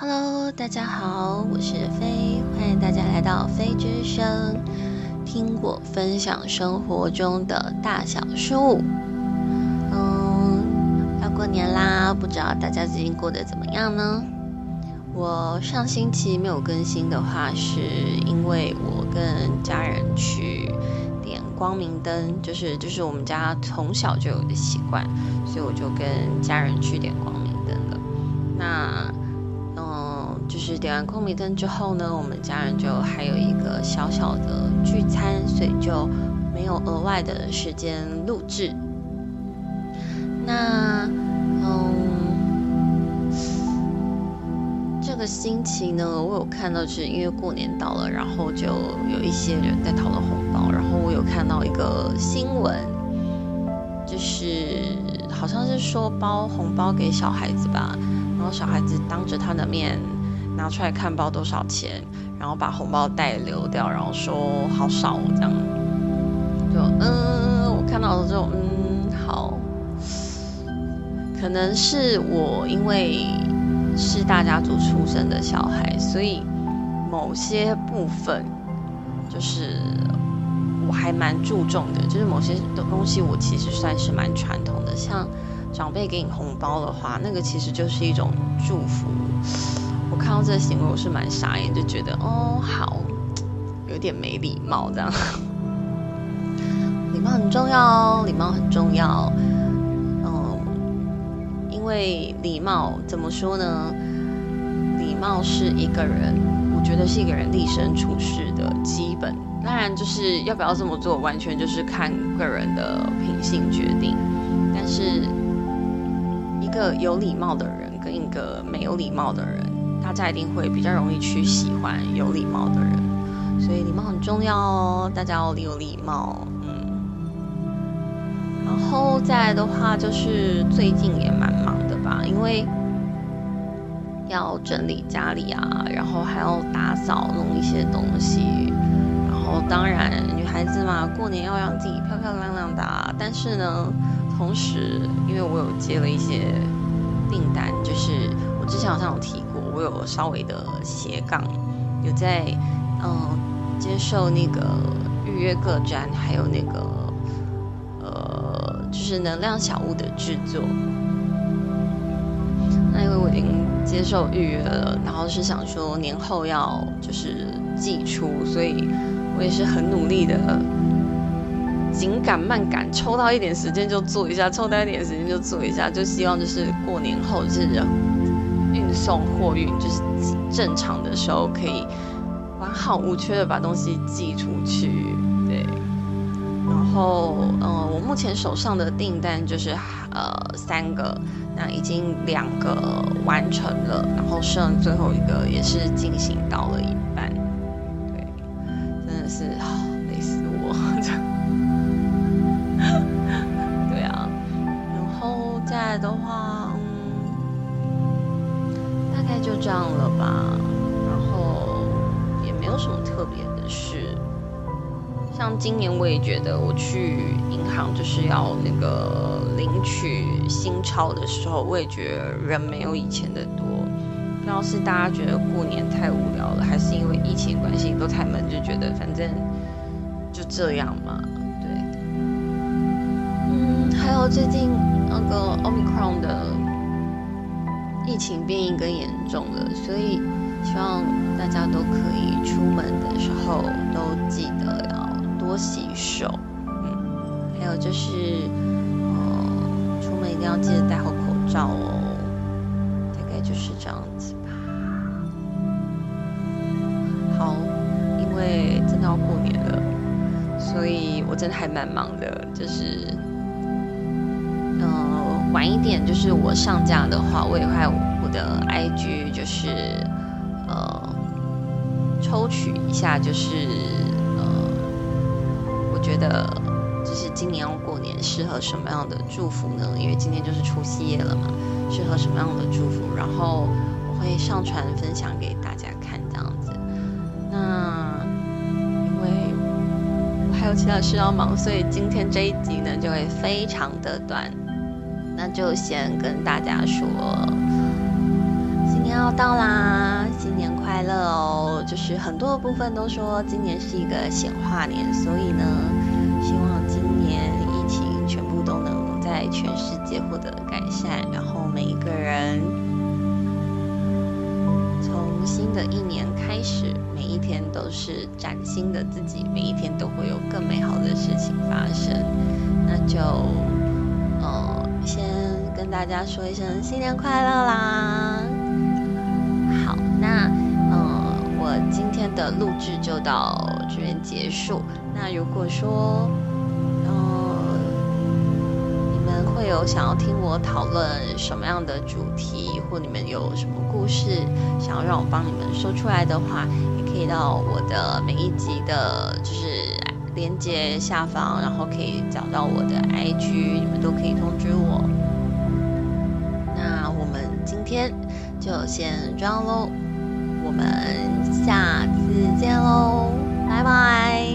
Hello，大家好，我是飞，欢迎大家来到飞之声，听我分享生活中的大小事物。嗯，要过年啦，不知道大家最近过得怎么样呢？我上星期没有更新的话，是因为我跟家人去点光明灯，就是就是我们家从小就有的习惯，所以我就跟家人去点光明灯了。那，就是点完光明灯之后呢，我们家人就还有一个小小的聚餐，所以就没有额外的时间录制。那嗯。这个星期呢，我有看到，是因为过年到了，然后就有一些人在讨论红包，然后我有看到一个新闻，就是好像是说包红包给小孩子吧，然后小孩子当着他的面拿出来看包多少钱，然后把红包袋留掉，然后说好少这样，就嗯，我看到了之后，嗯，好，可能是我因为。是大家族出生的小孩，所以某些部分就是我还蛮注重的，就是某些东西我其实算是蛮传统的。像长辈给你红包的话，那个其实就是一种祝福。我看到这个行为，我是蛮傻眼，就觉得哦，好，有点没礼貌这样。礼貌很重要哦，礼貌很重要。嗯因为礼貌怎么说呢？礼貌是一个人，我觉得是一个人立身处世的基本。当然，就是要不要这么做，完全就是看个人的品性决定。但是，一个有礼貌的人跟一个没有礼貌的人，大家一定会比较容易去喜欢有礼貌的人。所以，礼貌很重要哦，大家要有礼貌。嗯然后再来的话，就是最近也蛮忙的吧，因为要整理家里啊，然后还要打扫弄一些东西，然后当然女孩子嘛，过年要让自己漂漂亮亮的。但是呢，同时因为我有接了一些订单，就是我之前好像有提，我有稍微的斜杠，有在嗯接受那个预约个展，还有那个呃就。是能量小物的制作。那因为我已经接受预约了，然后是想说年后要就是寄出，所以我也是很努力的，紧赶慢赶，抽到一点时间就做一下，抽到一点时间就做一下，就希望就是过年后就是送货运就是正常的时候可以完好无缺的把东西寄出去。对然后，嗯，我目前手上的订单就是呃三个，那已经两个完成了，然后剩最后一个也是进行到了一半，对，真的是累死我，对啊，然后再的话，这样了吧，然后也没有什么特别的事。像今年我也觉得，我去银行就是要那个领取新钞的时候，我也觉得人没有以前的多。不知道是大家觉得过年太无聊了，还是因为疫情关系都太闷，就觉得反正就这样嘛。对，嗯，还有最近那个 Omicron 的疫情变异更严重了，所以希望大家都可以出门的时候都记得要。多洗手，嗯，还有就是，呃，出门一定要记得戴好口罩哦。大概就是这样子吧。好，因为真的要过年了，所以我真的还蛮忙的。就是，一点，就是我上架的话，我也会我的 IG 就是，呃，抽取一下，就是呃我。觉得就是今年要过年，适合什么样的祝福呢？因为今天就是除夕夜了嘛，适合什么样的祝福？然后我会上传分享给大家看，这样子。那因为我还有其他事要忙，所以今天这一集呢就会非常的短。那就先跟大家说，新年要到啦，新年快乐哦！就是很多的部分都说今年是一个显化年，所以呢，希望今年疫情全部都能在全世界获得改善，然后每一个人从新的一年开始，每一天都是崭新的自己，每一天都会有更美好的事情发生。那就，大家说一声新年快乐啦！好那，嗯，我今天的录制就到这边结束。那如果说，嗯，你们会有想要听我讨论什么样的主题，或你们有什么故事想要让我帮你们说出来的话，也可以到我的每一集的，就是连接下方，然后可以找到我的 IG，你们都可以通知我。天就先这样喽我们下次见喽拜拜。